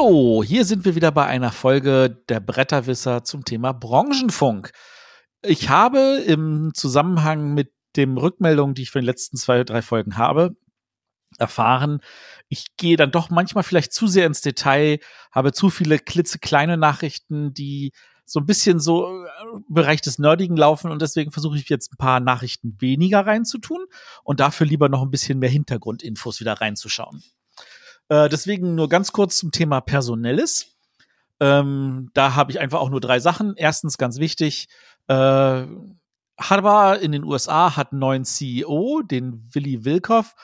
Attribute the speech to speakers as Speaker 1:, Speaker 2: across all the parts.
Speaker 1: Hallo, hier sind wir wieder bei einer Folge der Bretterwisser zum Thema Branchenfunk. Ich habe im Zusammenhang mit den Rückmeldungen, die ich für die letzten zwei, drei Folgen habe, erfahren, ich gehe dann doch manchmal vielleicht zu sehr ins Detail, habe zu viele klitzekleine Nachrichten, die so ein bisschen so im äh, Bereich des Nerdigen laufen und deswegen versuche ich jetzt ein paar Nachrichten weniger reinzutun und dafür lieber noch ein bisschen mehr Hintergrundinfos wieder reinzuschauen. Äh, deswegen nur ganz kurz zum Thema Personelles. Ähm, da habe ich einfach auch nur drei Sachen. Erstens ganz wichtig, äh, Harvard in den USA hat einen neuen CEO, den Willy Wilkoff.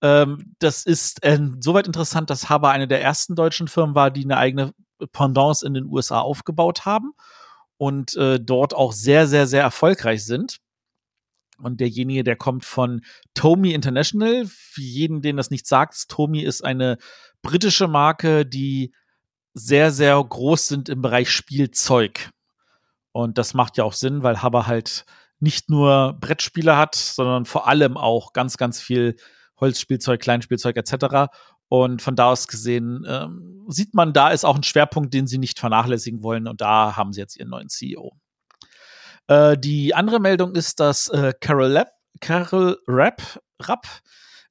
Speaker 1: Ähm, das ist insoweit interessant, dass Haber eine der ersten deutschen Firmen war, die eine eigene Pendance in den USA aufgebaut haben und äh, dort auch sehr, sehr, sehr erfolgreich sind. Und derjenige, der kommt von Tomy International. Für jeden, den das nicht sagt, Tomy ist eine britische Marke, die sehr, sehr groß sind im Bereich Spielzeug. Und das macht ja auch Sinn, weil Haber halt nicht nur Brettspiele hat, sondern vor allem auch ganz, ganz viel Holzspielzeug, Kleinspielzeug etc. Und von da aus gesehen ähm, sieht man, da ist auch ein Schwerpunkt, den sie nicht vernachlässigen wollen. Und da haben sie jetzt ihren neuen CEO. Äh, die andere Meldung ist, dass äh, Carol, Lab, Carol Rapp, Rapp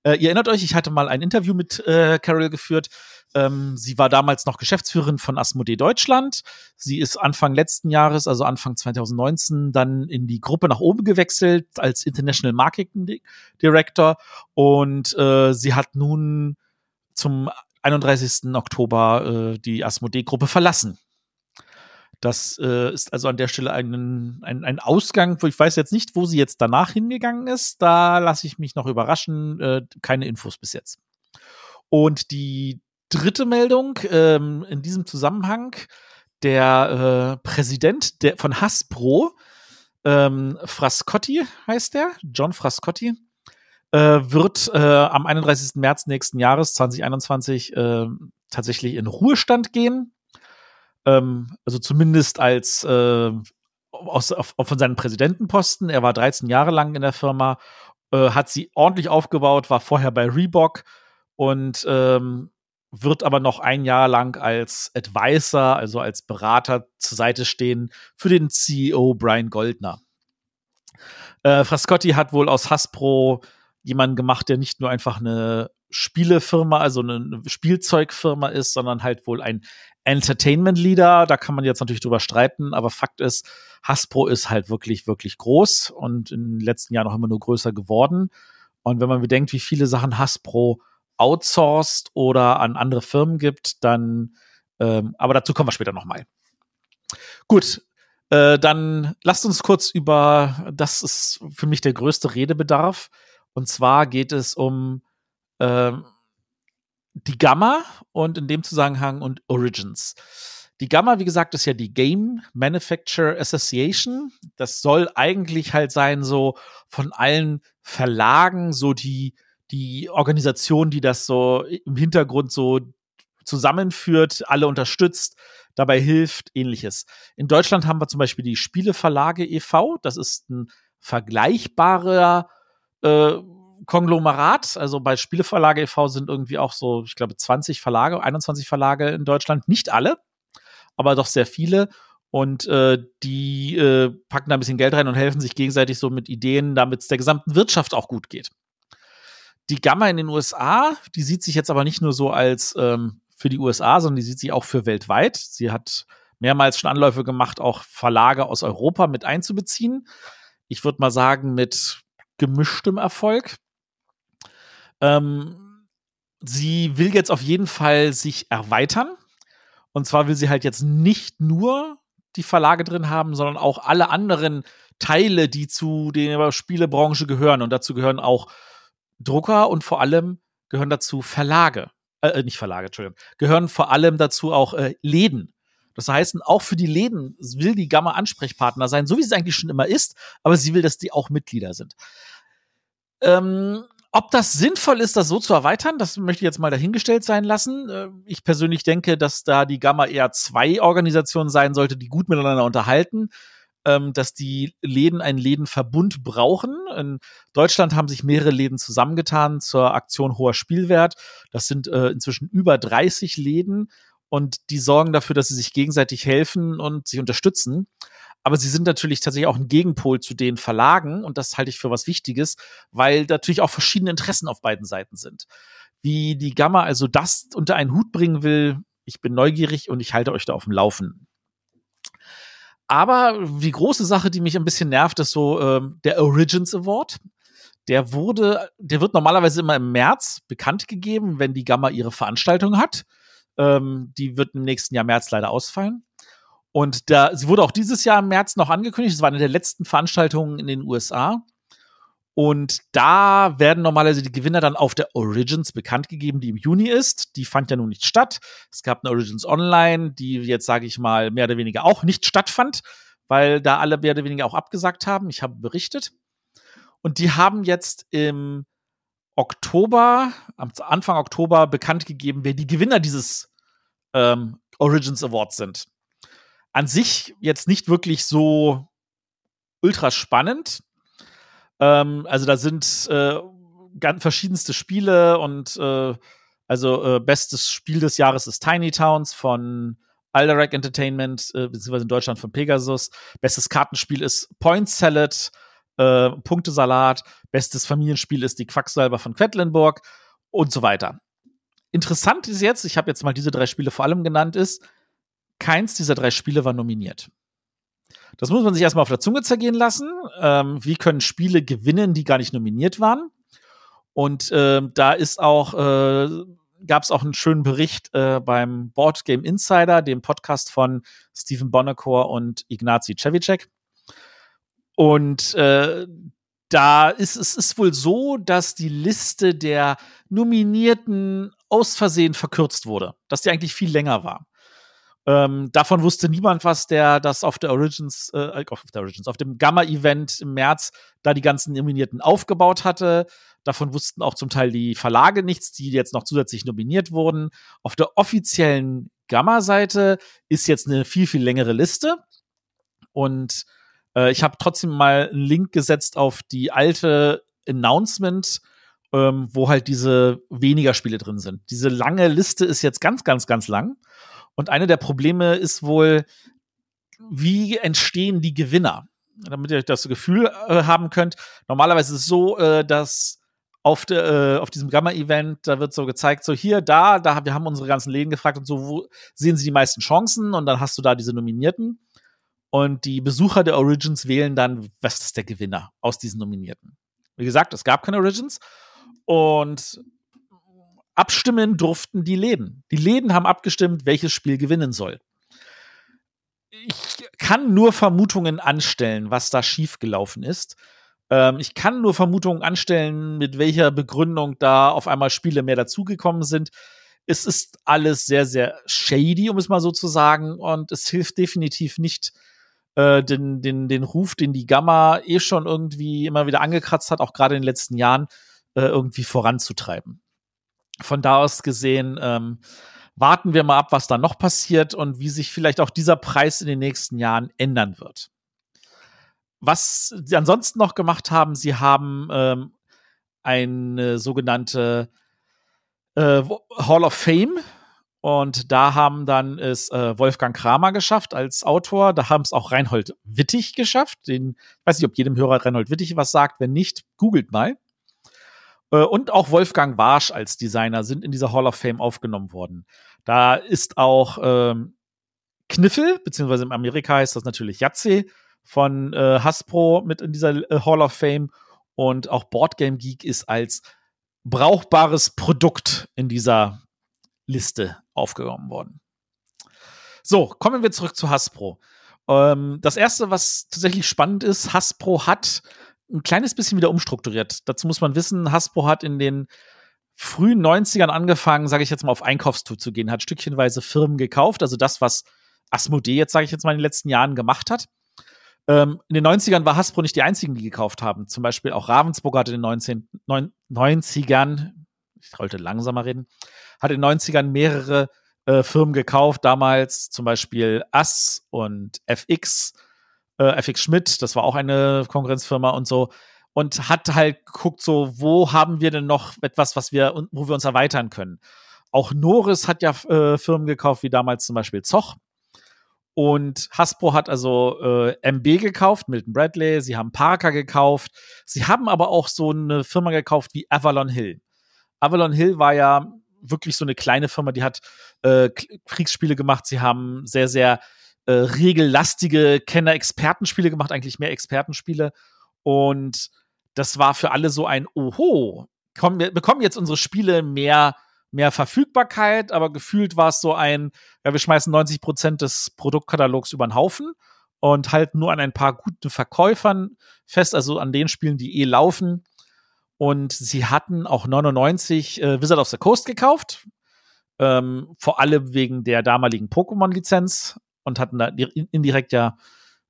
Speaker 1: äh, ihr erinnert euch, ich hatte mal ein Interview mit äh, Carol geführt. Ähm, sie war damals noch Geschäftsführerin von Asmodee Deutschland. Sie ist Anfang letzten Jahres, also Anfang 2019, dann in die Gruppe nach oben gewechselt als International Marketing Director und äh, sie hat nun zum 31. Oktober äh, die Asmodee-Gruppe verlassen. Das äh, ist also an der Stelle ein, ein, ein Ausgang, wo ich weiß jetzt nicht, wo sie jetzt danach hingegangen ist. Da lasse ich mich noch überraschen. Äh, keine Infos bis jetzt. Und die dritte Meldung ähm, in diesem Zusammenhang, der äh, Präsident der, von Hasbro, ähm, Frascotti heißt der, John Frascotti, äh, wird äh, am 31. März nächsten Jahres 2021 äh, tatsächlich in Ruhestand gehen. Ähm, also zumindest als äh, aus, auf, von seinen Präsidentenposten. Er war 13 Jahre lang in der Firma, äh, hat sie ordentlich aufgebaut, war vorher bei Reebok und ähm, wird aber noch ein Jahr lang als Advisor, also als Berater zur Seite stehen für den CEO Brian Goldner. Äh, Frascotti hat wohl aus Hasbro jemanden gemacht, der nicht nur einfach eine Spielefirma, also eine Spielzeugfirma ist, sondern halt wohl ein Entertainment Leader. Da kann man jetzt natürlich drüber streiten, aber Fakt ist, Hasbro ist halt wirklich, wirklich groß und in den letzten Jahren auch immer nur größer geworden. Und wenn man bedenkt, wie viele Sachen Hasbro outsourced oder an andere Firmen gibt, dann, ähm, aber dazu kommen wir später nochmal. Gut, äh, dann lasst uns kurz über, das ist für mich der größte Redebedarf. Und zwar geht es um äh, die Gamma und in dem Zusammenhang und Origins. Die Gamma, wie gesagt, ist ja die Game Manufacturer Association. Das soll eigentlich halt sein, so von allen Verlagen, so die, die Organisation, die das so im Hintergrund so zusammenführt, alle unterstützt, dabei hilft, ähnliches. In Deutschland haben wir zum Beispiel die Spieleverlage e.V., das ist ein vergleichbarer äh, Konglomerat. Also bei Spieleverlage e.V. sind irgendwie auch so, ich glaube, 20 Verlage, 21 Verlage in Deutschland. Nicht alle, aber doch sehr viele. Und äh, die äh, packen da ein bisschen Geld rein und helfen sich gegenseitig so mit Ideen, damit es der gesamten Wirtschaft auch gut geht. Die Gamma in den USA, die sieht sich jetzt aber nicht nur so als ähm, für die USA, sondern die sieht sich auch für weltweit. Sie hat mehrmals schon Anläufe gemacht, auch Verlage aus Europa mit einzubeziehen. Ich würde mal sagen, mit gemischtem Erfolg. Ähm, sie will jetzt auf jeden Fall sich erweitern. Und zwar will sie halt jetzt nicht nur die Verlage drin haben, sondern auch alle anderen Teile, die zu der Spielebranche gehören. Und dazu gehören auch Drucker und vor allem gehören dazu Verlage. Äh, äh nicht Verlage, Entschuldigung. Gehören vor allem dazu auch äh, Läden. Das heißt, auch für die Läden will die Gamma Ansprechpartner sein, so wie sie eigentlich schon immer ist, aber sie will, dass die auch Mitglieder sind. Ähm, ob das sinnvoll ist, das so zu erweitern, das möchte ich jetzt mal dahingestellt sein lassen. Äh, ich persönlich denke, dass da die Gamma eher zwei Organisationen sein sollte, die gut miteinander unterhalten, ähm, dass die Läden einen Lädenverbund brauchen. In Deutschland haben sich mehrere Läden zusammengetan zur Aktion Hoher Spielwert. Das sind äh, inzwischen über 30 Läden und die sorgen dafür, dass sie sich gegenseitig helfen und sich unterstützen. Aber sie sind natürlich tatsächlich auch ein Gegenpol zu den Verlagen und das halte ich für was Wichtiges, weil natürlich auch verschiedene Interessen auf beiden Seiten sind. Wie die Gamma also das unter einen Hut bringen will, ich bin neugierig und ich halte euch da auf dem Laufen. Aber die große Sache, die mich ein bisschen nervt, ist so ähm, der Origins Award. Der wurde, der wird normalerweise immer im März bekannt gegeben, wenn die Gamma ihre Veranstaltung hat. Ähm, die wird im nächsten Jahr März leider ausfallen. Und da, sie wurde auch dieses Jahr im März noch angekündigt. Es war eine der letzten Veranstaltungen in den USA. Und da werden normalerweise die Gewinner dann auf der Origins bekannt gegeben, die im Juni ist. Die fand ja nun nicht statt. Es gab eine Origins Online, die jetzt, sage ich mal, mehr oder weniger auch nicht stattfand, weil da alle mehr oder weniger auch abgesagt haben. Ich habe berichtet. Und die haben jetzt im Oktober, am Anfang Oktober bekannt gegeben, wer die Gewinner dieses ähm, Origins Awards sind an sich jetzt nicht wirklich so ultra spannend. Ähm, also da sind äh, ganz verschiedenste Spiele und äh, also äh, bestes Spiel des Jahres ist Tiny Towns von Alderac Entertainment, äh, beziehungsweise in Deutschland von Pegasus. Bestes Kartenspiel ist Point Salad, äh, Punktesalat. Bestes Familienspiel ist die Quacksalber von Quedlinburg und so weiter. Interessant ist jetzt, ich habe jetzt mal diese drei Spiele vor allem genannt, ist, keins dieser drei Spiele war nominiert. Das muss man sich erstmal auf der Zunge zergehen lassen. Ähm, wie können Spiele gewinnen, die gar nicht nominiert waren? Und äh, da ist auch, äh, gab es auch einen schönen Bericht äh, beim Board Game Insider, dem Podcast von Stephen Bonnecore und Ignazi Cevicek. Und äh, da ist es ist wohl so, dass die Liste der Nominierten aus Versehen verkürzt wurde, dass die eigentlich viel länger war. Ähm, davon wusste niemand was, der das auf der Origins, äh, auf der Origins, auf dem Gamma-Event im März da die ganzen Nominierten aufgebaut hatte. Davon wussten auch zum Teil die Verlage nichts, die jetzt noch zusätzlich nominiert wurden. Auf der offiziellen Gamma-Seite ist jetzt eine viel, viel längere Liste. Und äh, ich habe trotzdem mal einen Link gesetzt auf die alte Announcement, ähm, wo halt diese weniger Spiele drin sind. Diese lange Liste ist jetzt ganz, ganz, ganz lang. Und eine der Probleme ist wohl, wie entstehen die Gewinner? Damit ihr das Gefühl äh, haben könnt. Normalerweise ist es so, äh, dass auf, de, äh, auf diesem Gamma-Event, da wird so gezeigt, so hier, da, da, wir haben unsere ganzen Läden gefragt und so, wo sehen sie die meisten Chancen? Und dann hast du da diese Nominierten. Und die Besucher der Origins wählen dann, was ist der Gewinner aus diesen Nominierten. Wie gesagt, es gab keine Origins. Und abstimmen durften die Läden. Die Läden haben abgestimmt, welches Spiel gewinnen soll. Ich kann nur Vermutungen anstellen, was da schiefgelaufen ist. Ähm, ich kann nur Vermutungen anstellen, mit welcher Begründung da auf einmal Spiele mehr dazugekommen sind. Es ist alles sehr, sehr shady, um es mal so zu sagen, und es hilft definitiv nicht, äh, den, den, den Ruf, den die Gamma eh schon irgendwie immer wieder angekratzt hat, auch gerade in den letzten Jahren, äh, irgendwie voranzutreiben von da aus gesehen, ähm, warten wir mal ab, was da noch passiert und wie sich vielleicht auch dieser Preis in den nächsten Jahren ändern wird. Was sie ansonsten noch gemacht haben, sie haben ähm, eine sogenannte äh, Hall of Fame und da haben dann es äh, Wolfgang Kramer geschafft als Autor. Da haben es auch Reinhold Wittig geschafft. Den, weiß nicht, ob jedem Hörer Reinhold Wittig was sagt. Wenn nicht, googelt mal. Äh, und auch Wolfgang Warsch als Designer sind in dieser Hall of Fame aufgenommen worden. Da ist auch ähm, Kniffel, beziehungsweise in Amerika heißt das natürlich Yahtzee von äh, Hasbro mit in dieser äh, Hall of Fame. Und auch Boardgame Geek ist als brauchbares Produkt in dieser Liste aufgenommen worden. So, kommen wir zurück zu Hasbro. Ähm, das erste, was tatsächlich spannend ist, Hasbro hat ein kleines bisschen wieder umstrukturiert. Dazu muss man wissen, Hasbro hat in den frühen 90ern angefangen, sage ich jetzt mal, auf Einkaufstour zu gehen, hat stückchenweise Firmen gekauft, also das, was Asmodee jetzt, sage ich jetzt mal, in den letzten Jahren gemacht hat. Ähm, in den 90ern war Hasbro nicht die einzigen, die gekauft haben. Zum Beispiel auch Ravensburg hat in den 19, 90ern, ich sollte langsamer reden, hat in den 90ern mehrere äh, Firmen gekauft, damals zum Beispiel Ass und FX äh, FX Schmidt, das war auch eine Konkurrenzfirma und so. Und hat halt geguckt, so, wo haben wir denn noch etwas, was wir, wo wir uns erweitern können? Auch Norris hat ja äh, Firmen gekauft, wie damals zum Beispiel Zoch. Und Hasbro hat also äh, MB gekauft, Milton Bradley, sie haben Parker gekauft, sie haben aber auch so eine Firma gekauft wie Avalon Hill. Avalon Hill war ja wirklich so eine kleine Firma, die hat äh, Kriegsspiele gemacht, sie haben sehr, sehr äh, regellastige Kenner-Expertenspiele gemacht, eigentlich mehr Expertenspiele. Und das war für alle so ein Oho, komm, wir bekommen jetzt unsere Spiele mehr mehr Verfügbarkeit, aber gefühlt war es so ein, ja, wir schmeißen 90 Prozent des Produktkatalogs über den Haufen und halten nur an ein paar guten Verkäufern fest, also an den Spielen, die eh laufen. Und sie hatten auch 99 äh, Wizard of the Coast gekauft, ähm, vor allem wegen der damaligen Pokémon-Lizenz und hatten da indirekt ja,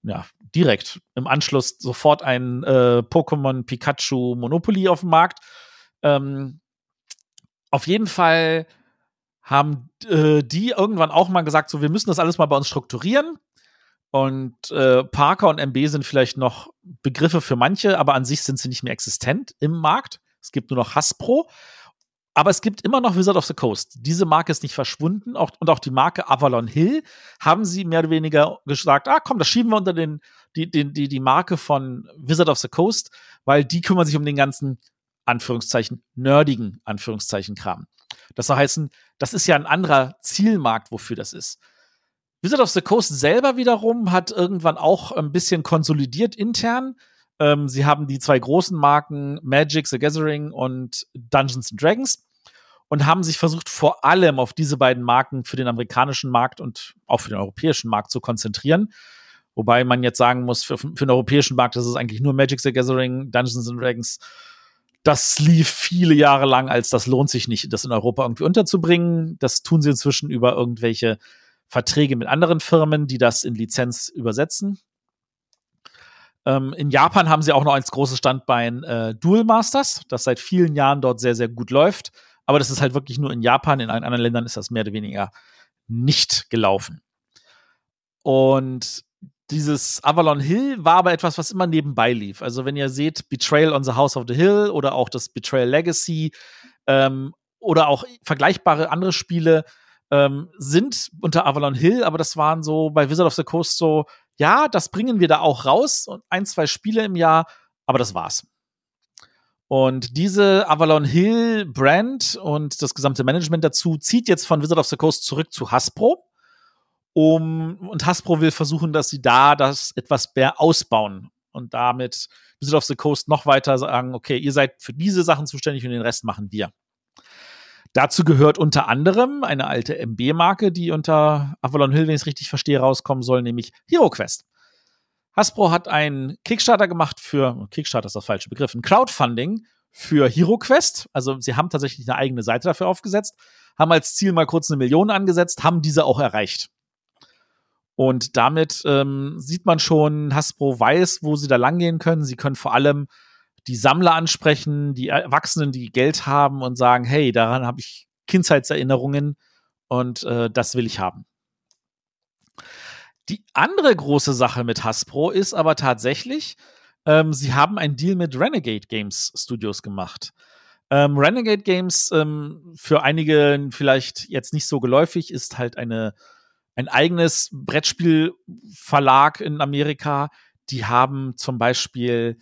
Speaker 1: ja, direkt im Anschluss sofort ein äh, Pokémon Pikachu Monopoly auf dem Markt. Ähm, auf jeden Fall haben äh, die irgendwann auch mal gesagt, so wir müssen das alles mal bei uns strukturieren. Und äh, Parker und MB sind vielleicht noch Begriffe für manche, aber an sich sind sie nicht mehr existent im Markt. Es gibt nur noch Hasbro. Aber es gibt immer noch Wizard of the Coast. Diese Marke ist nicht verschwunden. Auch, und auch die Marke Avalon Hill haben sie mehr oder weniger gesagt, ah komm, das schieben wir unter den, die, die, die, die Marke von Wizard of the Coast, weil die kümmern sich um den ganzen Anführungszeichen, nerdigen Anführungszeichen Kram. Das soll heißen, das ist ja ein anderer Zielmarkt, wofür das ist. Wizard of the Coast selber wiederum hat irgendwann auch ein bisschen konsolidiert intern. Ähm, sie haben die zwei großen Marken Magic, The Gathering und Dungeons and Dragons und haben sich versucht, vor allem auf diese beiden Marken für den amerikanischen Markt und auch für den europäischen Markt zu konzentrieren. Wobei man jetzt sagen muss, für, für den europäischen Markt ist es eigentlich nur Magic, The Gathering, Dungeons and Dragons das lief viele Jahre lang, als das lohnt sich nicht, das in Europa irgendwie unterzubringen. Das tun sie inzwischen über irgendwelche Verträge mit anderen Firmen, die das in Lizenz übersetzen. Ähm, in Japan haben sie auch noch als großes Standbein äh, Dual Masters, das seit vielen Jahren dort sehr, sehr gut läuft. Aber das ist halt wirklich nur in Japan. In allen anderen Ländern ist das mehr oder weniger nicht gelaufen. Und dieses Avalon Hill war aber etwas, was immer nebenbei lief. Also wenn ihr seht, Betrayal on the House of the Hill oder auch das Betrayal Legacy ähm, oder auch vergleichbare andere Spiele ähm, sind unter Avalon Hill, aber das waren so bei Wizard of the Coast so, ja, das bringen wir da auch raus und ein, zwei Spiele im Jahr, aber das war's. Und diese Avalon Hill Brand und das gesamte Management dazu zieht jetzt von Wizard of the Coast zurück zu Hasbro um, und Hasbro will versuchen, dass sie da das etwas mehr ausbauen und damit Wizard of the Coast noch weiter sagen, okay, ihr seid für diese Sachen zuständig und den Rest machen wir. Dazu gehört unter anderem eine alte MB-Marke, die unter Avalon Hill, wenn ich es richtig verstehe, rauskommen soll, nämlich HeroQuest. Hasbro hat einen Kickstarter gemacht für, Kickstarter ist das falsche Begriff, ein Crowdfunding für HeroQuest. Also sie haben tatsächlich eine eigene Seite dafür aufgesetzt, haben als Ziel mal kurz eine Million angesetzt, haben diese auch erreicht. Und damit ähm, sieht man schon, Hasbro weiß, wo sie da langgehen können. Sie können vor allem die Sammler ansprechen, die Erwachsenen, die Geld haben und sagen, hey, daran habe ich Kindheitserinnerungen und äh, das will ich haben. Die andere große Sache mit Hasbro ist aber tatsächlich, ähm, sie haben einen Deal mit Renegade Games Studios gemacht. Ähm, Renegade Games, ähm, für einige vielleicht jetzt nicht so geläufig, ist halt eine ein eigenes Brettspielverlag in Amerika. Die haben zum Beispiel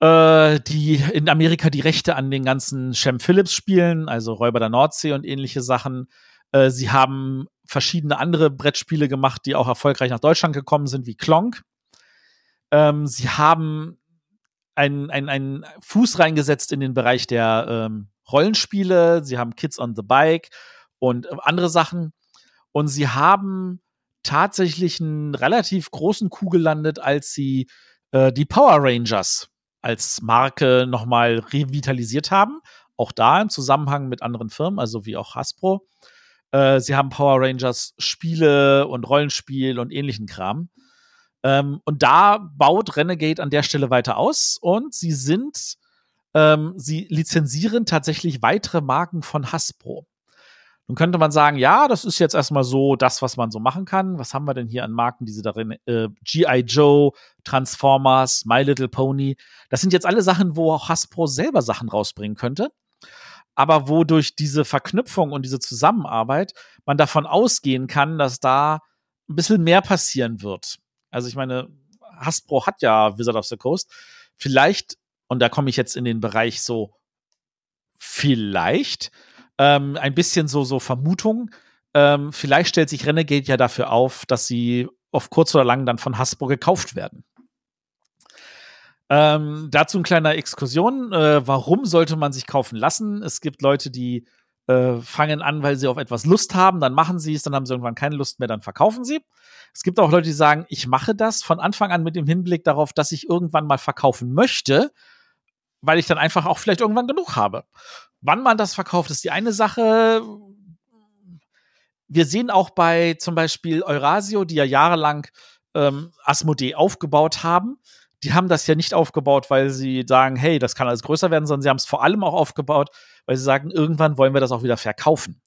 Speaker 1: äh, die in Amerika die Rechte an den ganzen Shem Phillips Spielen, also Räuber der Nordsee und ähnliche Sachen. Äh, sie haben verschiedene andere Brettspiele gemacht, die auch erfolgreich nach Deutschland gekommen sind, wie Klonk. Ähm, sie haben einen, einen, Fuß reingesetzt in den Bereich der ähm, Rollenspiele. Sie haben Kids on the Bike und andere Sachen. Und sie haben tatsächlich einen relativ großen Coup gelandet, als sie äh, die Power Rangers als Marke nochmal revitalisiert haben. Auch da im Zusammenhang mit anderen Firmen, also wie auch Hasbro. Äh, sie haben Power Rangers Spiele und Rollenspiel und ähnlichen Kram. Ähm, und da baut Renegade an der Stelle weiter aus und sie sind, ähm, sie lizenzieren tatsächlich weitere Marken von Hasbro. Nun könnte man sagen, ja, das ist jetzt erstmal so das, was man so machen kann. Was haben wir denn hier an Marken, die sie darin, äh, G.I. Joe, Transformers, My Little Pony. Das sind jetzt alle Sachen, wo auch Hasbro selber Sachen rausbringen könnte. Aber wo durch diese Verknüpfung und diese Zusammenarbeit man davon ausgehen kann, dass da ein bisschen mehr passieren wird. Also ich meine, Hasbro hat ja Wizard of the Coast. Vielleicht, und da komme ich jetzt in den Bereich so, vielleicht, ähm, ein bisschen so, so Vermutung. Ähm, vielleicht stellt sich Renegade ja dafür auf, dass sie auf kurz oder lang dann von Hasbro gekauft werden. Ähm, dazu ein kleiner Exkursion. Äh, warum sollte man sich kaufen lassen? Es gibt Leute, die äh, fangen an, weil sie auf etwas Lust haben, dann machen sie es, dann haben sie irgendwann keine Lust mehr, dann verkaufen sie. Es gibt auch Leute, die sagen, ich mache das von Anfang an mit dem Hinblick darauf, dass ich irgendwann mal verkaufen möchte, weil ich dann einfach auch vielleicht irgendwann genug habe. Wann man das verkauft, ist die eine Sache. Wir sehen auch bei zum Beispiel Eurasio, die ja jahrelang ähm, Asmodee aufgebaut haben, die haben das ja nicht aufgebaut, weil sie sagen, hey, das kann alles größer werden, sondern sie haben es vor allem auch aufgebaut, weil sie sagen, irgendwann wollen wir das auch wieder verkaufen.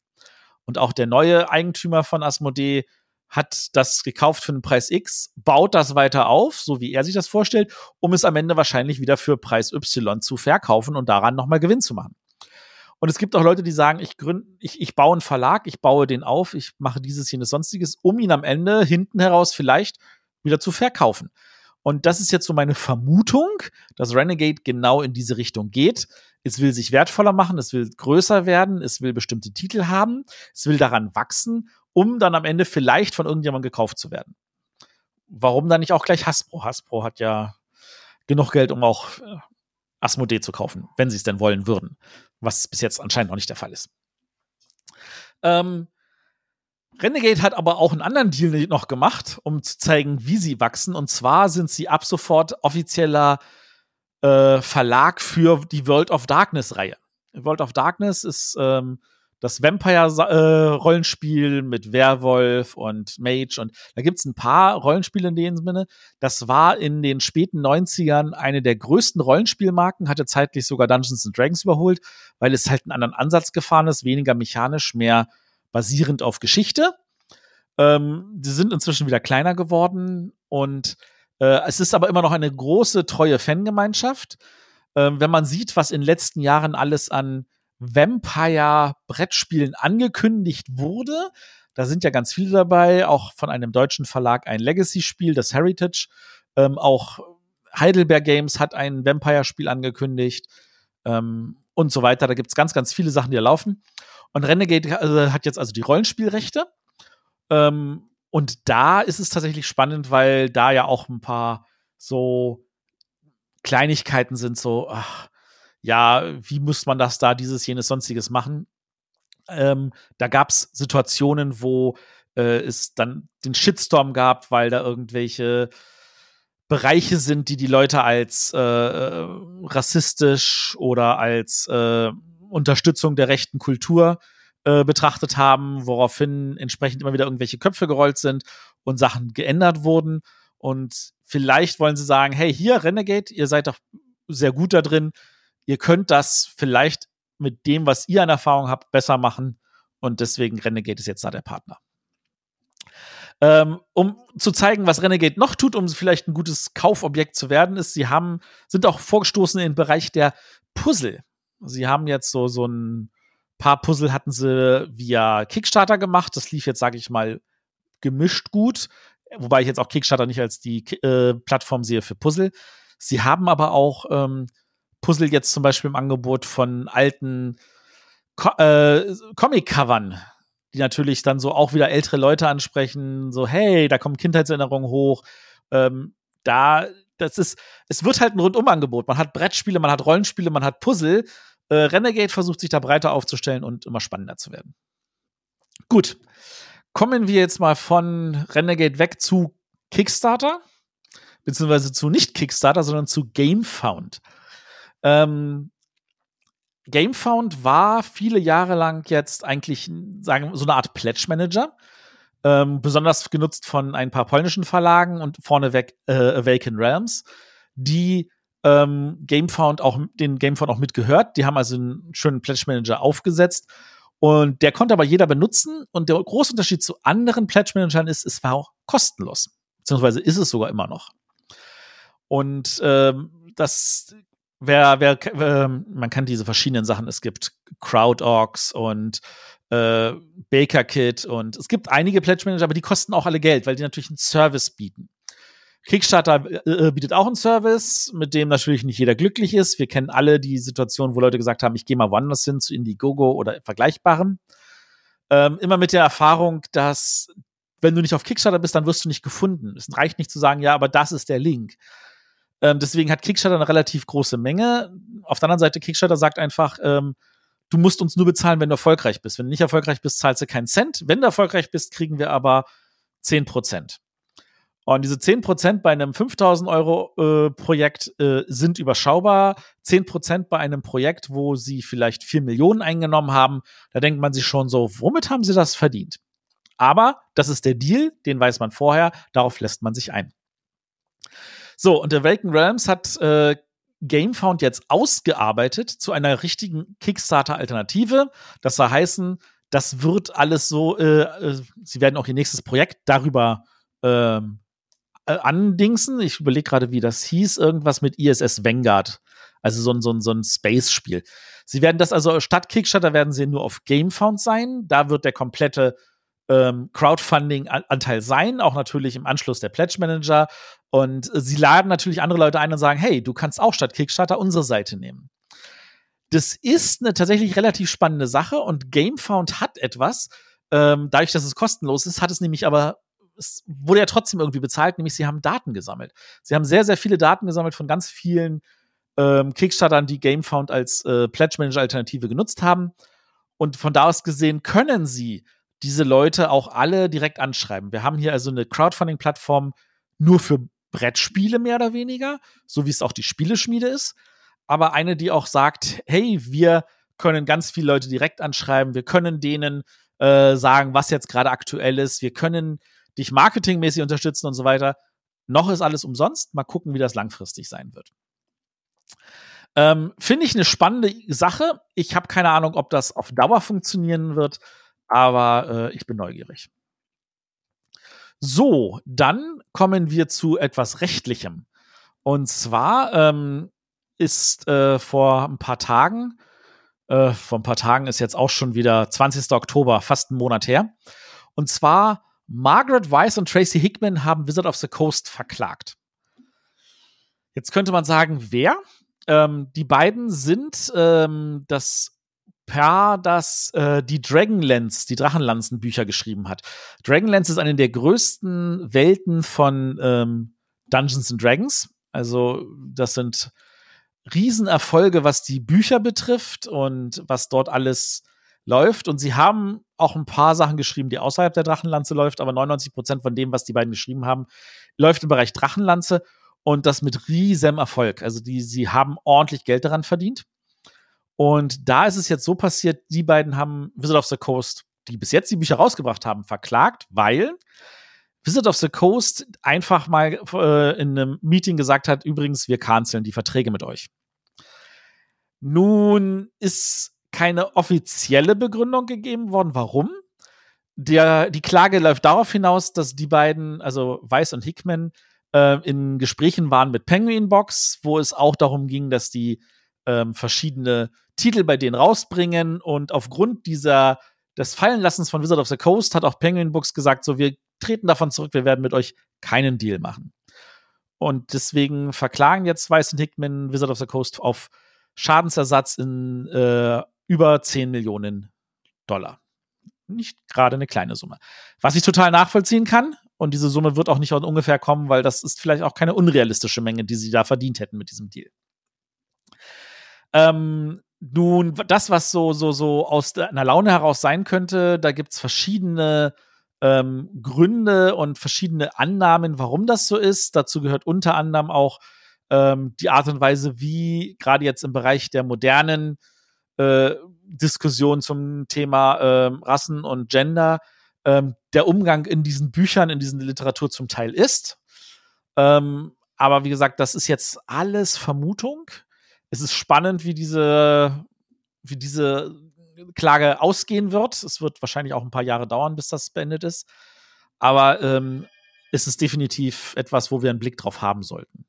Speaker 1: Und auch der neue Eigentümer von Asmodee hat das gekauft für einen Preis X, baut das weiter auf, so wie er sich das vorstellt, um es am Ende wahrscheinlich wieder für Preis Y zu verkaufen und daran nochmal Gewinn zu machen. Und es gibt auch Leute, die sagen, ich gründe, ich, ich baue einen Verlag, ich baue den auf, ich mache dieses, jenes, sonstiges, um ihn am Ende hinten heraus vielleicht wieder zu verkaufen. Und das ist jetzt so meine Vermutung, dass Renegade genau in diese Richtung geht. Es will sich wertvoller machen, es will größer werden, es will bestimmte Titel haben, es will daran wachsen, um dann am Ende vielleicht von irgendjemandem gekauft zu werden. Warum dann nicht auch gleich Hasbro? Hasbro hat ja genug Geld, um auch äh, Asmodee zu kaufen, wenn sie es denn wollen würden. Was bis jetzt anscheinend noch nicht der Fall ist. Ähm, Renegade hat aber auch einen anderen Deal noch gemacht, um zu zeigen, wie sie wachsen. Und zwar sind sie ab sofort offizieller äh, Verlag für die World of Darkness-Reihe. World of Darkness ist ähm, das Vampire-Rollenspiel äh, mit Werwolf und Mage. Und da gibt es ein paar Rollenspiele in dem Sinne. Das war in den späten 90ern eine der größten Rollenspielmarken, hatte zeitlich sogar Dungeons and Dragons überholt, weil es halt einen anderen Ansatz gefahren ist, weniger mechanisch, mehr basierend auf Geschichte. Ähm, die sind inzwischen wieder kleiner geworden und äh, es ist aber immer noch eine große, treue Fangemeinschaft. Ähm, wenn man sieht, was in den letzten Jahren alles an Vampire-Brettspielen angekündigt wurde, da sind ja ganz viele dabei, auch von einem deutschen Verlag ein Legacy-Spiel, das Heritage. Ähm, auch Heidelberg Games hat ein Vampire-Spiel angekündigt ähm, und so weiter. Da gibt es ganz, ganz viele Sachen, die da laufen. Und Renegade äh, hat jetzt also die Rollenspielrechte. Ähm, und da ist es tatsächlich spannend, weil da ja auch ein paar so Kleinigkeiten sind, so, ach, ja, wie muss man das da, dieses, jenes, sonstiges machen? Ähm, da gab es Situationen, wo äh, es dann den Shitstorm gab, weil da irgendwelche Bereiche sind, die die Leute als äh, rassistisch oder als äh, Unterstützung der rechten Kultur äh, betrachtet haben, woraufhin entsprechend immer wieder irgendwelche Köpfe gerollt sind und Sachen geändert wurden. Und vielleicht wollen sie sagen, hey, hier, Renegade, ihr seid doch sehr gut da drin. Ihr könnt das vielleicht mit dem, was ihr an Erfahrung habt, besser machen. Und deswegen Renegade ist jetzt da der Partner. Ähm, um zu zeigen, was Renegade noch tut, um vielleicht ein gutes Kaufobjekt zu werden, ist, sie haben, sind auch vorgestoßen in den Bereich der Puzzle. Sie haben jetzt so, so ein paar Puzzle hatten sie via Kickstarter gemacht. Das lief jetzt, sage ich mal, gemischt gut. Wobei ich jetzt auch Kickstarter nicht als die äh, Plattform sehe für Puzzle. Sie haben aber auch ähm, Puzzle jetzt zum Beispiel im Angebot von alten Co äh, Comic-Covern, die natürlich dann so auch wieder ältere Leute ansprechen. So, hey, da kommen Kindheitserinnerungen hoch. Ähm, da, das ist, es wird halt ein Rundumangebot. Man hat Brettspiele, man hat Rollenspiele, man hat Puzzle äh, Renegade versucht sich da breiter aufzustellen und immer spannender zu werden. Gut. Kommen wir jetzt mal von Renegade weg zu Kickstarter, beziehungsweise zu nicht Kickstarter, sondern zu GameFound. Ähm, GameFound war viele Jahre lang jetzt eigentlich, sagen so eine Art Pledge Manager. Ähm, besonders genutzt von ein paar polnischen Verlagen und vorneweg äh, Awaken Realms, die ähm, Gamefound auch, den Gamefound auch mitgehört. Die haben also einen schönen Pledge Manager aufgesetzt. Und der konnte aber jeder benutzen. Und der große Unterschied zu anderen Pledge Managern ist, es war auch kostenlos. Beziehungsweise ist es sogar immer noch. Und ähm, das wer, wer, äh, man kann diese verschiedenen Sachen, es gibt CrowdOrgs und äh, Baker und es gibt einige Pledge Manager, aber die kosten auch alle Geld, weil die natürlich einen Service bieten. Kickstarter äh, äh, bietet auch einen Service, mit dem natürlich nicht jeder glücklich ist. Wir kennen alle die Situation, wo Leute gesagt haben, ich gehe mal woanders hin zu Indiegogo oder Vergleichbarem. Ähm, immer mit der Erfahrung, dass wenn du nicht auf Kickstarter bist, dann wirst du nicht gefunden. Es reicht nicht zu sagen, ja, aber das ist der Link. Ähm, deswegen hat Kickstarter eine relativ große Menge. Auf der anderen Seite, Kickstarter sagt einfach, ähm, du musst uns nur bezahlen, wenn du erfolgreich bist. Wenn du nicht erfolgreich bist, zahlst du keinen Cent. Wenn du erfolgreich bist, kriegen wir aber 10 Prozent. Und diese 10 Prozent bei einem 5000 Euro äh, Projekt äh, sind überschaubar. 10 Prozent bei einem Projekt, wo sie vielleicht 4 Millionen eingenommen haben, da denkt man sich schon so, womit haben sie das verdient? Aber das ist der Deal, den weiß man vorher, darauf lässt man sich ein. So, und der Welken Realms hat äh, GameFound jetzt ausgearbeitet zu einer richtigen Kickstarter-Alternative. Das soll heißen, das wird alles so, äh, äh, sie werden auch ihr nächstes Projekt darüber ähm, äh, andingsen. Ich überlege gerade, wie das hieß. Irgendwas mit ISS Vanguard. Also so ein, so ein, so ein Space-Spiel. Sie werden das also statt Kickstarter werden sie nur auf GameFound sein. Da wird der komplette ähm, Crowdfunding-Anteil sein, auch natürlich im Anschluss der Pledge Manager. Und sie laden natürlich andere Leute ein und sagen, hey, du kannst auch statt Kickstarter unsere Seite nehmen. Das ist eine tatsächlich relativ spannende Sache und GameFound hat etwas, ähm, dadurch, dass es kostenlos ist, hat es nämlich aber es wurde ja trotzdem irgendwie bezahlt, nämlich sie haben Daten gesammelt. Sie haben sehr, sehr viele Daten gesammelt von ganz vielen ähm, Kickstartern, die GameFound als äh, Pledge Manager Alternative genutzt haben. Und von da aus gesehen können sie diese Leute auch alle direkt anschreiben. Wir haben hier also eine Crowdfunding-Plattform nur für Brettspiele mehr oder weniger, so wie es auch die Spieleschmiede ist. Aber eine, die auch sagt, hey, wir können ganz viele Leute direkt anschreiben, wir können denen äh, sagen, was jetzt gerade aktuell ist, wir können dich marketingmäßig unterstützen und so weiter. Noch ist alles umsonst. Mal gucken, wie das langfristig sein wird. Ähm, Finde ich eine spannende Sache. Ich habe keine Ahnung, ob das auf Dauer funktionieren wird, aber äh, ich bin neugierig. So, dann kommen wir zu etwas Rechtlichem. Und zwar ähm, ist äh, vor ein paar Tagen, äh, vor ein paar Tagen ist jetzt auch schon wieder 20. Oktober, fast einen Monat her. Und zwar Margaret Weiss und Tracy Hickman haben Wizard of the Coast verklagt. Jetzt könnte man sagen, wer? Ähm, die beiden sind ähm, das Paar, das äh, die Dragonlance, die Drachenlanzen-Bücher geschrieben hat. Dragonlance ist eine der größten Welten von ähm, Dungeons and Dragons. Also, das sind Riesenerfolge, was die Bücher betrifft und was dort alles läuft. Und sie haben auch ein paar Sachen geschrieben, die außerhalb der Drachenlanze läuft, aber 99 Prozent von dem, was die beiden geschrieben haben, läuft im Bereich Drachenlanze und das mit riesem Erfolg. Also die, sie haben ordentlich Geld daran verdient. Und da ist es jetzt so passiert, die beiden haben Wizard of the Coast, die bis jetzt die Bücher rausgebracht haben, verklagt, weil Wizard of the Coast einfach mal äh, in einem Meeting gesagt hat, übrigens, wir canceln die Verträge mit euch. Nun ist keine offizielle Begründung gegeben worden, warum. Der, die Klage läuft darauf hinaus, dass die beiden, also Weiss und Hickman, äh, in Gesprächen waren mit Penguin Box, wo es auch darum ging, dass die ähm, verschiedene Titel bei denen rausbringen und aufgrund dieser des Fallenlassens von Wizard of the Coast hat auch Penguin Books gesagt, so wir treten davon zurück, wir werden mit euch keinen Deal machen. Und deswegen verklagen jetzt Weiss und Hickman Wizard of the Coast auf Schadensersatz in äh, über 10 Millionen Dollar. Nicht gerade eine kleine Summe. Was ich total nachvollziehen kann, und diese Summe wird auch nicht ungefähr kommen, weil das ist vielleicht auch keine unrealistische Menge, die sie da verdient hätten mit diesem Deal. Ähm, nun, das, was so, so, so aus einer Laune heraus sein könnte, da gibt es verschiedene ähm, Gründe und verschiedene Annahmen, warum das so ist. Dazu gehört unter anderem auch ähm, die Art und Weise, wie gerade jetzt im Bereich der modernen äh, Diskussion zum Thema äh, Rassen und Gender ähm, der Umgang in diesen Büchern, in diesen Literatur zum Teil ist. Ähm, aber wie gesagt, das ist jetzt alles Vermutung. Es ist spannend, wie diese, wie diese Klage ausgehen wird. Es wird wahrscheinlich auch ein paar Jahre dauern, bis das beendet ist. Aber ähm, es ist definitiv etwas, wo wir einen Blick drauf haben sollten.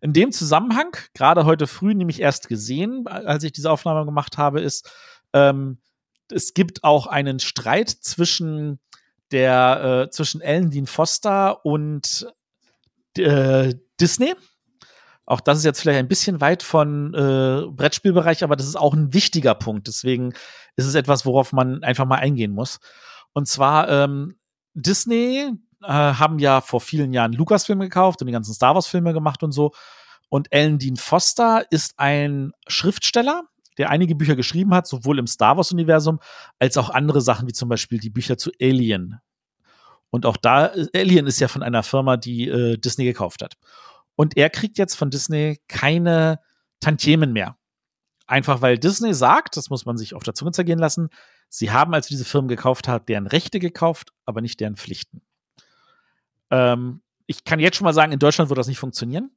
Speaker 1: In dem Zusammenhang, gerade heute früh nämlich erst gesehen, als ich diese Aufnahme gemacht habe, ist, ähm, es gibt auch einen Streit zwischen der äh, zwischen Ellen Dean Foster und äh, Disney. Auch das ist jetzt vielleicht ein bisschen weit von äh, Brettspielbereich, aber das ist auch ein wichtiger Punkt. Deswegen ist es etwas, worauf man einfach mal eingehen muss. Und zwar ähm, Disney äh, haben ja vor vielen Jahren Lucasfilme gekauft und die ganzen Star Wars-Filme gemacht und so. Und Alan Dean Foster ist ein Schriftsteller, der einige Bücher geschrieben hat, sowohl im Star Wars-Universum als auch andere Sachen, wie zum Beispiel die Bücher zu Alien. Und auch da, Alien ist ja von einer Firma, die äh, Disney gekauft hat. Und er kriegt jetzt von Disney keine Tantiemen mehr. Einfach weil Disney sagt, das muss man sich auf der Zunge zergehen lassen, sie haben, als diese Firmen gekauft haben, deren Rechte gekauft, aber nicht deren Pflichten. Ähm, ich kann jetzt schon mal sagen, in Deutschland wird das nicht funktionieren.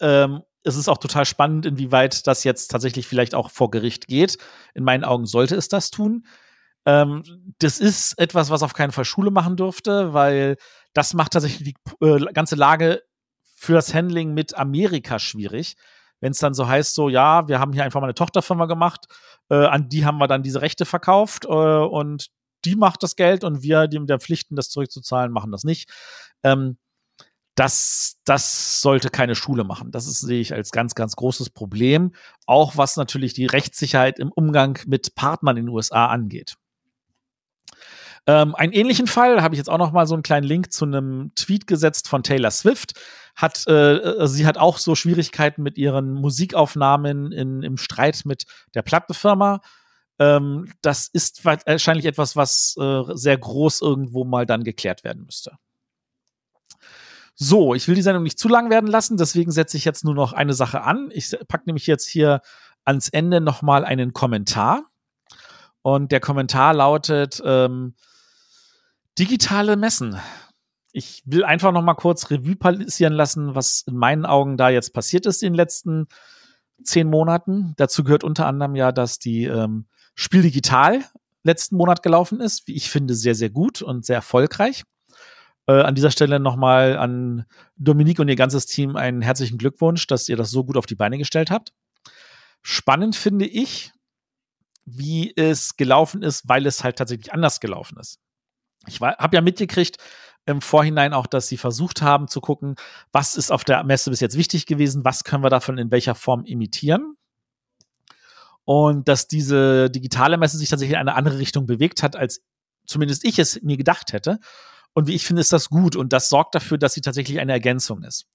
Speaker 1: Ähm, es ist auch total spannend, inwieweit das jetzt tatsächlich vielleicht auch vor Gericht geht. In meinen Augen sollte es das tun. Ähm, das ist etwas, was auf keinen Fall Schule machen dürfte, weil das macht tatsächlich die äh, ganze Lage für das Handling mit Amerika schwierig. Wenn es dann so heißt, so, ja, wir haben hier einfach mal eine Tochterfirma gemacht, äh, an die haben wir dann diese Rechte verkauft äh, und die macht das Geld und wir, die mit der Pflichten, das zurückzuzahlen, machen das nicht. Ähm, das, das sollte keine Schule machen. Das ist, sehe ich als ganz, ganz großes Problem. Auch was natürlich die Rechtssicherheit im Umgang mit Partnern in den USA angeht. Ähm, einen ähnlichen Fall habe ich jetzt auch noch mal so einen kleinen Link zu einem Tweet gesetzt von Taylor Swift. Hat, äh, sie hat auch so Schwierigkeiten mit ihren Musikaufnahmen in, im Streit mit der Plattenfirma. Ähm, das ist wahrscheinlich etwas, was äh, sehr groß irgendwo mal dann geklärt werden müsste. So, ich will die Sendung nicht zu lang werden lassen, deswegen setze ich jetzt nur noch eine Sache an. Ich packe nämlich jetzt hier ans Ende noch mal einen Kommentar. Und der Kommentar lautet, ähm, digitale Messen. Ich will einfach noch mal kurz Revue passieren lassen, was in meinen Augen da jetzt passiert ist in den letzten zehn Monaten. Dazu gehört unter anderem ja, dass die ähm, Spiel Digital letzten Monat gelaufen ist, wie ich finde, sehr, sehr gut und sehr erfolgreich. Äh, an dieser Stelle nochmal an Dominique und ihr ganzes Team einen herzlichen Glückwunsch, dass ihr das so gut auf die Beine gestellt habt. Spannend finde ich, wie es gelaufen ist, weil es halt tatsächlich anders gelaufen ist. Ich habe ja mitgekriegt im Vorhinein auch, dass sie versucht haben zu gucken, was ist auf der Messe bis jetzt wichtig gewesen, was können wir davon in welcher Form imitieren. Und dass diese digitale Messe sich tatsächlich in eine andere Richtung bewegt hat, als zumindest ich es mir gedacht hätte. Und wie ich finde, ist das gut und das sorgt dafür, dass sie tatsächlich eine Ergänzung ist.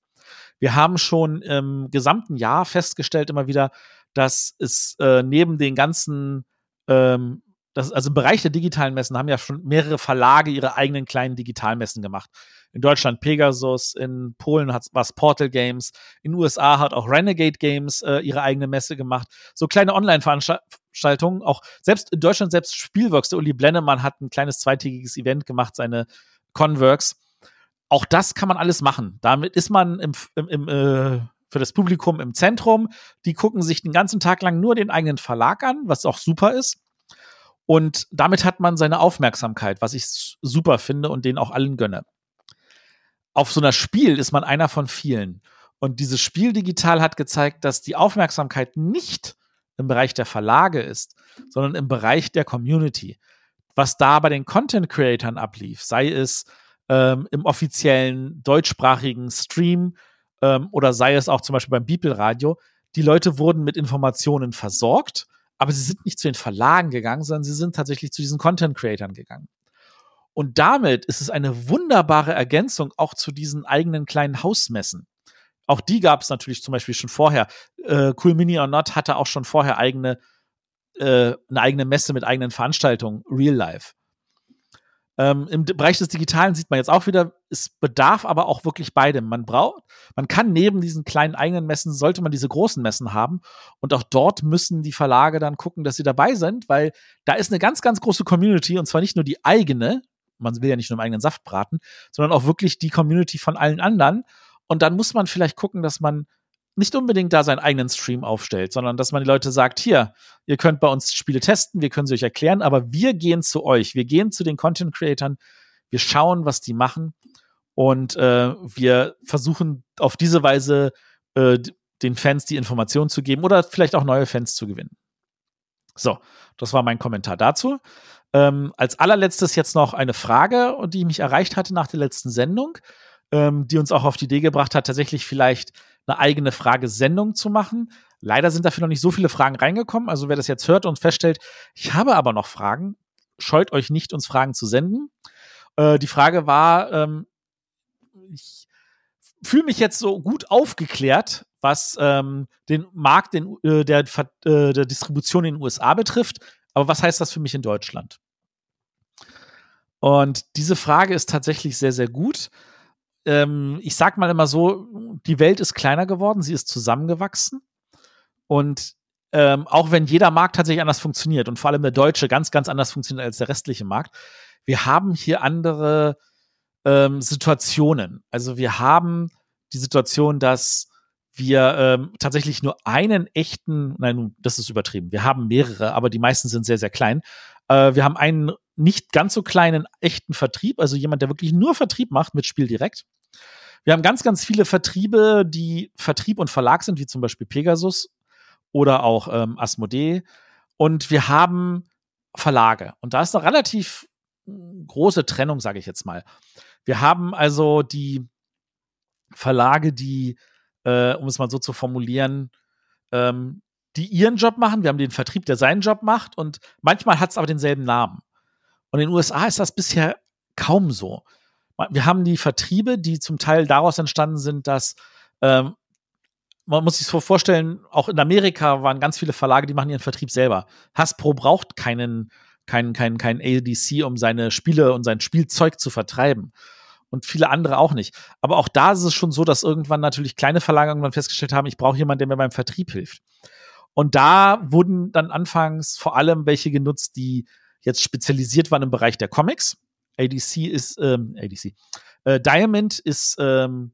Speaker 1: Wir haben schon im gesamten Jahr festgestellt immer wieder, dass es äh, neben den ganzen, ähm, das, also im Bereich der digitalen Messen haben ja schon mehrere Verlage ihre eigenen kleinen Digitalmessen gemacht. In Deutschland Pegasus, in Polen hat was Portal Games, in den USA hat auch Renegade Games äh, ihre eigene Messe gemacht. So kleine Online-Veranstaltungen, auch selbst in Deutschland, selbst Spielworks, der Uli Blennemann hat ein kleines zweitägiges Event gemacht, seine Converks. Auch das kann man alles machen. Damit ist man im, im, im äh, für das Publikum im Zentrum. Die gucken sich den ganzen Tag lang nur den eigenen Verlag an, was auch super ist. Und damit hat man seine Aufmerksamkeit, was ich super finde und den auch allen gönne. Auf so einer Spiel ist man einer von vielen. Und dieses Spiel digital hat gezeigt, dass die Aufmerksamkeit nicht im Bereich der Verlage ist, sondern im Bereich der Community was da bei den Content Creatern ablief, sei es ähm, im offiziellen deutschsprachigen Stream ähm, oder sei es auch zum Beispiel beim Bibelradio, die Leute wurden mit Informationen versorgt, aber sie sind nicht zu den Verlagen gegangen, sondern sie sind tatsächlich zu diesen Content Creatern gegangen. Und damit ist es eine wunderbare Ergänzung auch zu diesen eigenen kleinen Hausmessen. Auch die gab es natürlich zum Beispiel schon vorher. Äh, cool Mini or Not hatte auch schon vorher eigene äh, eine eigene Messe mit eigenen Veranstaltungen, real life. Ähm, Im Bereich des Digitalen sieht man jetzt auch wieder, es bedarf aber auch wirklich beidem. Man braucht, man kann neben diesen kleinen eigenen Messen, sollte man diese großen Messen haben. Und auch dort müssen die Verlage dann gucken, dass sie dabei sind, weil da ist eine ganz, ganz große Community und zwar nicht nur die eigene, man will ja nicht nur im eigenen Saft braten, sondern auch wirklich die Community von allen anderen. Und dann muss man vielleicht gucken, dass man nicht unbedingt da seinen eigenen Stream aufstellt, sondern dass man die Leute sagt, hier, ihr könnt bei uns Spiele testen, wir können sie euch erklären, aber wir gehen zu euch, wir gehen zu den Content Creatern, wir schauen, was die machen Und äh, wir versuchen auf diese Weise äh, den Fans die Information zu geben oder vielleicht auch neue Fans zu gewinnen. So, das war mein Kommentar dazu. Ähm, als allerletztes jetzt noch eine Frage, die mich erreicht hatte nach der letzten Sendung, ähm, die uns auch auf die Idee gebracht hat, tatsächlich vielleicht eine eigene Fragesendung zu machen. Leider sind dafür noch nicht so viele Fragen reingekommen. Also wer das jetzt hört und feststellt, ich habe aber noch Fragen, scheut euch nicht, uns Fragen zu senden. Äh, die Frage war, ähm, ich fühle mich jetzt so gut aufgeklärt, was ähm, den Markt in, äh, der, äh, der Distribution in den USA betrifft. Aber was heißt das für mich in Deutschland? Und diese Frage ist tatsächlich sehr, sehr gut. Ähm, ich sag mal immer so, die Welt ist kleiner geworden, sie ist zusammengewachsen. Und ähm, auch wenn jeder Markt tatsächlich anders funktioniert und vor allem der deutsche ganz, ganz anders funktioniert als der restliche Markt, wir haben hier andere ähm, Situationen. Also wir haben die Situation, dass wir ähm, tatsächlich nur einen echten, nein, das ist übertrieben. Wir haben mehrere, aber die meisten sind sehr, sehr klein. Äh, wir haben einen nicht ganz so kleinen echten Vertrieb, also jemand, der wirklich nur Vertrieb macht mit Spiel direkt. Wir haben ganz, ganz viele Vertriebe, die Vertrieb und Verlag sind, wie zum Beispiel Pegasus oder auch ähm, Asmodee. Und wir haben Verlage. Und da ist eine relativ hm, große Trennung, sage ich jetzt mal. Wir haben also die Verlage, die, äh, um es mal so zu formulieren, ähm, die ihren Job machen. Wir haben den Vertrieb, der seinen Job macht. Und manchmal hat es aber denselben Namen. Und in den USA ist das bisher kaum so. Wir haben die Vertriebe, die zum Teil daraus entstanden sind, dass ähm, man muss sich so vorstellen, auch in Amerika waren ganz viele Verlage, die machen ihren Vertrieb selber. Hasbro braucht keinen, keinen, keinen, keinen ADC, um seine Spiele und sein Spielzeug zu vertreiben. Und viele andere auch nicht. Aber auch da ist es schon so, dass irgendwann natürlich kleine Verlage irgendwann festgestellt haben, ich brauche jemanden, der mir beim Vertrieb hilft. Und da wurden dann anfangs vor allem welche genutzt, die jetzt spezialisiert waren im Bereich der Comics. ADC ist, ähm, ADC, äh, Diamond ist ähm,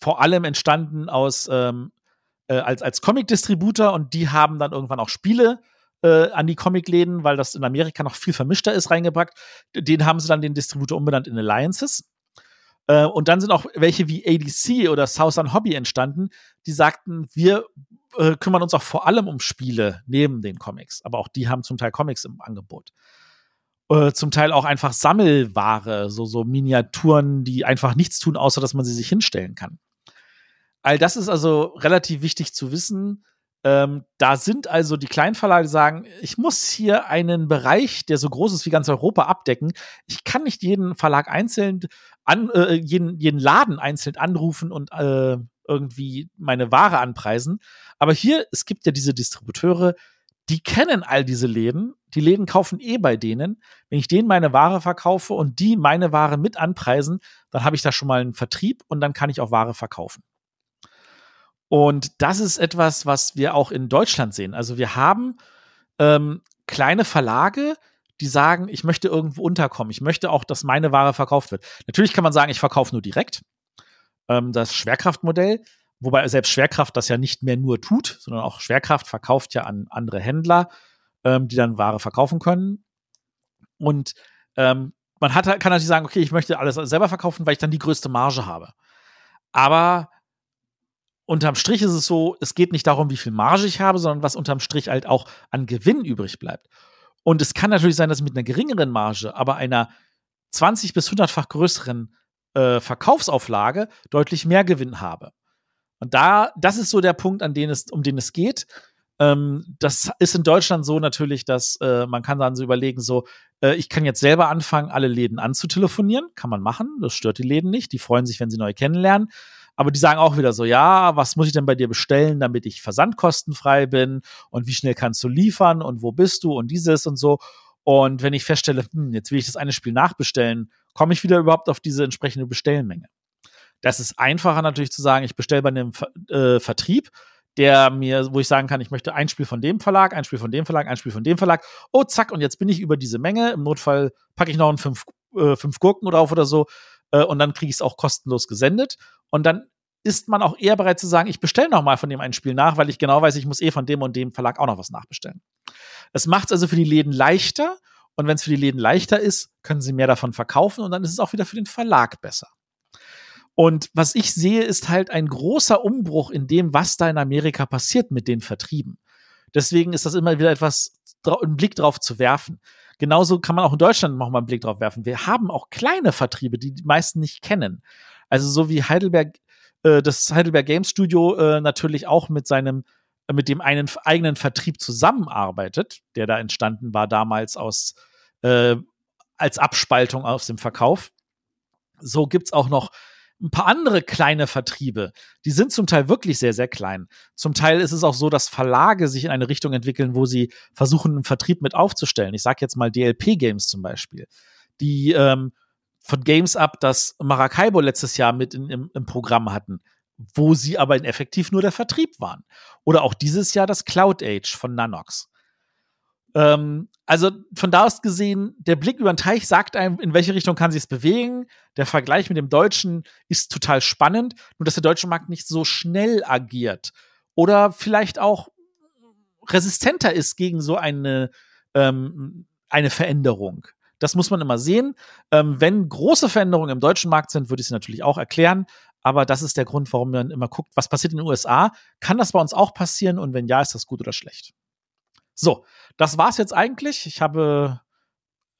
Speaker 1: vor allem entstanden aus ähm, äh, als, als Comic-Distributor und die haben dann irgendwann auch Spiele äh, an die Comicläden, weil das in Amerika noch viel vermischter ist, reingepackt. Den haben sie dann den Distributor umbenannt in Alliances. Äh, und dann sind auch welche wie ADC oder Southern Hobby entstanden, die sagten, wir äh, kümmern uns auch vor allem um Spiele neben den Comics. Aber auch die haben zum Teil Comics im Angebot. Äh, zum Teil auch einfach Sammelware, so, so Miniaturen, die einfach nichts tun, außer dass man sie sich hinstellen kann. All das ist also relativ wichtig zu wissen. Ähm, da sind also die Kleinverlage, die sagen, ich muss hier einen Bereich, der so groß ist wie ganz Europa, abdecken. Ich kann nicht jeden Verlag einzeln, an, äh, jeden, jeden Laden einzeln anrufen und äh, irgendwie meine Ware anpreisen. Aber hier, es gibt ja diese Distributeure, die kennen all diese Läden. Die Läden kaufen eh bei denen. Wenn ich denen meine Ware verkaufe und die meine Ware mit anpreisen, dann habe ich da schon mal einen Vertrieb und dann kann ich auch Ware verkaufen. Und das ist etwas, was wir auch in Deutschland sehen. Also wir haben ähm, kleine Verlage, die sagen, ich möchte irgendwo unterkommen. Ich möchte auch, dass meine Ware verkauft wird. Natürlich kann man sagen, ich verkaufe nur direkt. Ähm, das Schwerkraftmodell, wobei selbst Schwerkraft das ja nicht mehr nur tut, sondern auch Schwerkraft verkauft ja an andere Händler, ähm, die dann Ware verkaufen können. Und ähm, man hat, kann natürlich sagen, okay, ich möchte alles selber verkaufen, weil ich dann die größte Marge habe. Aber unterm Strich ist es so, es geht nicht darum, wie viel Marge ich habe, sondern was unterm Strich halt auch an Gewinn übrig bleibt. Und es kann natürlich sein, dass ich mit einer geringeren Marge, aber einer 20 bis 100-fach größeren äh, Verkaufsauflage deutlich mehr Gewinn habe. Und da, das ist so der Punkt, an den es, um den es geht. Ähm, das ist in Deutschland so natürlich, dass äh, man kann dann so überlegen, so, äh, ich kann jetzt selber anfangen, alle Läden anzutelefonieren. Kann man machen. Das stört die Läden nicht. Die freuen sich, wenn sie neu kennenlernen. Aber die sagen auch wieder so, ja, was muss ich denn bei dir bestellen, damit ich versandkostenfrei bin? Und wie schnell kannst du liefern? Und wo bist du? Und dieses und so. Und wenn ich feststelle, hm, jetzt will ich das eine Spiel nachbestellen, komme ich wieder überhaupt auf diese entsprechende Bestellmenge. Das ist einfacher natürlich zu sagen, ich bestelle bei einem äh, Vertrieb, der mir, wo ich sagen kann, ich möchte ein Spiel von dem Verlag, ein Spiel von dem Verlag, ein Spiel von dem Verlag. Oh, zack, und jetzt bin ich über diese Menge. Im Notfall packe ich noch einen fünf, äh, fünf Gurken drauf oder so äh, und dann kriege ich es auch kostenlos gesendet. Und dann ist man auch eher bereit zu sagen, ich bestelle noch mal von dem ein Spiel nach, weil ich genau weiß, ich muss eh von dem und dem Verlag auch noch was nachbestellen. Es macht es also für die Läden leichter und wenn es für die Läden leichter ist, können sie mehr davon verkaufen und dann ist es auch wieder für den Verlag besser. Und was ich sehe, ist halt ein großer Umbruch in dem, was da in Amerika passiert mit den Vertrieben. Deswegen ist das immer wieder etwas, einen Blick drauf zu werfen. Genauso kann man auch in Deutschland noch mal einen Blick drauf werfen. Wir haben auch kleine Vertriebe, die die meisten nicht kennen. Also so wie Heidelberg, äh, das Heidelberg Games Studio äh, natürlich auch mit seinem, äh, mit dem einen eigenen Vertrieb zusammenarbeitet, der da entstanden war damals aus äh, als Abspaltung aus dem Verkauf. So gibt's auch noch ein paar andere kleine Vertriebe, die sind zum Teil wirklich sehr, sehr klein. Zum Teil ist es auch so, dass Verlage sich in eine Richtung entwickeln, wo sie versuchen, einen Vertrieb mit aufzustellen. Ich sage jetzt mal DLP Games zum Beispiel, die ähm, von Games Up das Maracaibo letztes Jahr mit in, im, im Programm hatten, wo sie aber effektiv nur der Vertrieb waren. Oder auch dieses Jahr das Cloud Age von Nanox. Ähm, also von da aus gesehen, der Blick über den Teich sagt einem, in welche Richtung kann sich es bewegen. Der Vergleich mit dem Deutschen ist total spannend, nur dass der deutsche Markt nicht so schnell agiert oder vielleicht auch resistenter ist gegen so eine, ähm, eine Veränderung. Das muss man immer sehen. Ähm, wenn große Veränderungen im deutschen Markt sind, würde ich sie natürlich auch erklären. Aber das ist der Grund, warum man immer guckt, was passiert in den USA. Kann das bei uns auch passieren? Und wenn ja, ist das gut oder schlecht? So, das war's jetzt eigentlich. Ich habe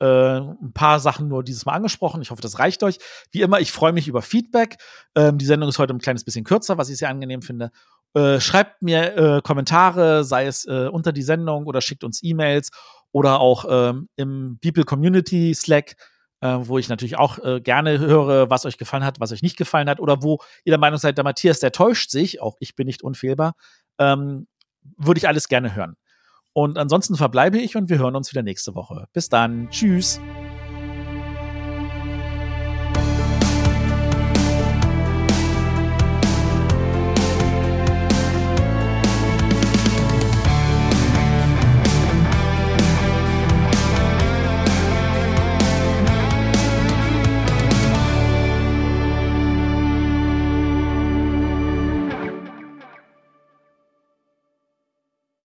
Speaker 1: äh, ein paar Sachen nur dieses Mal angesprochen. Ich hoffe, das reicht euch. Wie immer, ich freue mich über Feedback. Ähm, die Sendung ist heute ein kleines bisschen kürzer, was ich sehr angenehm finde. Äh, schreibt mir äh, Kommentare, sei es äh, unter die Sendung oder schickt uns E-Mails oder auch ähm, im People Community Slack, äh, wo ich natürlich auch äh, gerne höre, was euch gefallen hat, was euch nicht gefallen hat oder wo ihr der Meinung seid, der Matthias, der täuscht sich, auch ich bin nicht unfehlbar, ähm, würde ich alles gerne hören. Und ansonsten verbleibe ich und wir hören uns wieder nächste Woche. Bis dann. Tschüss.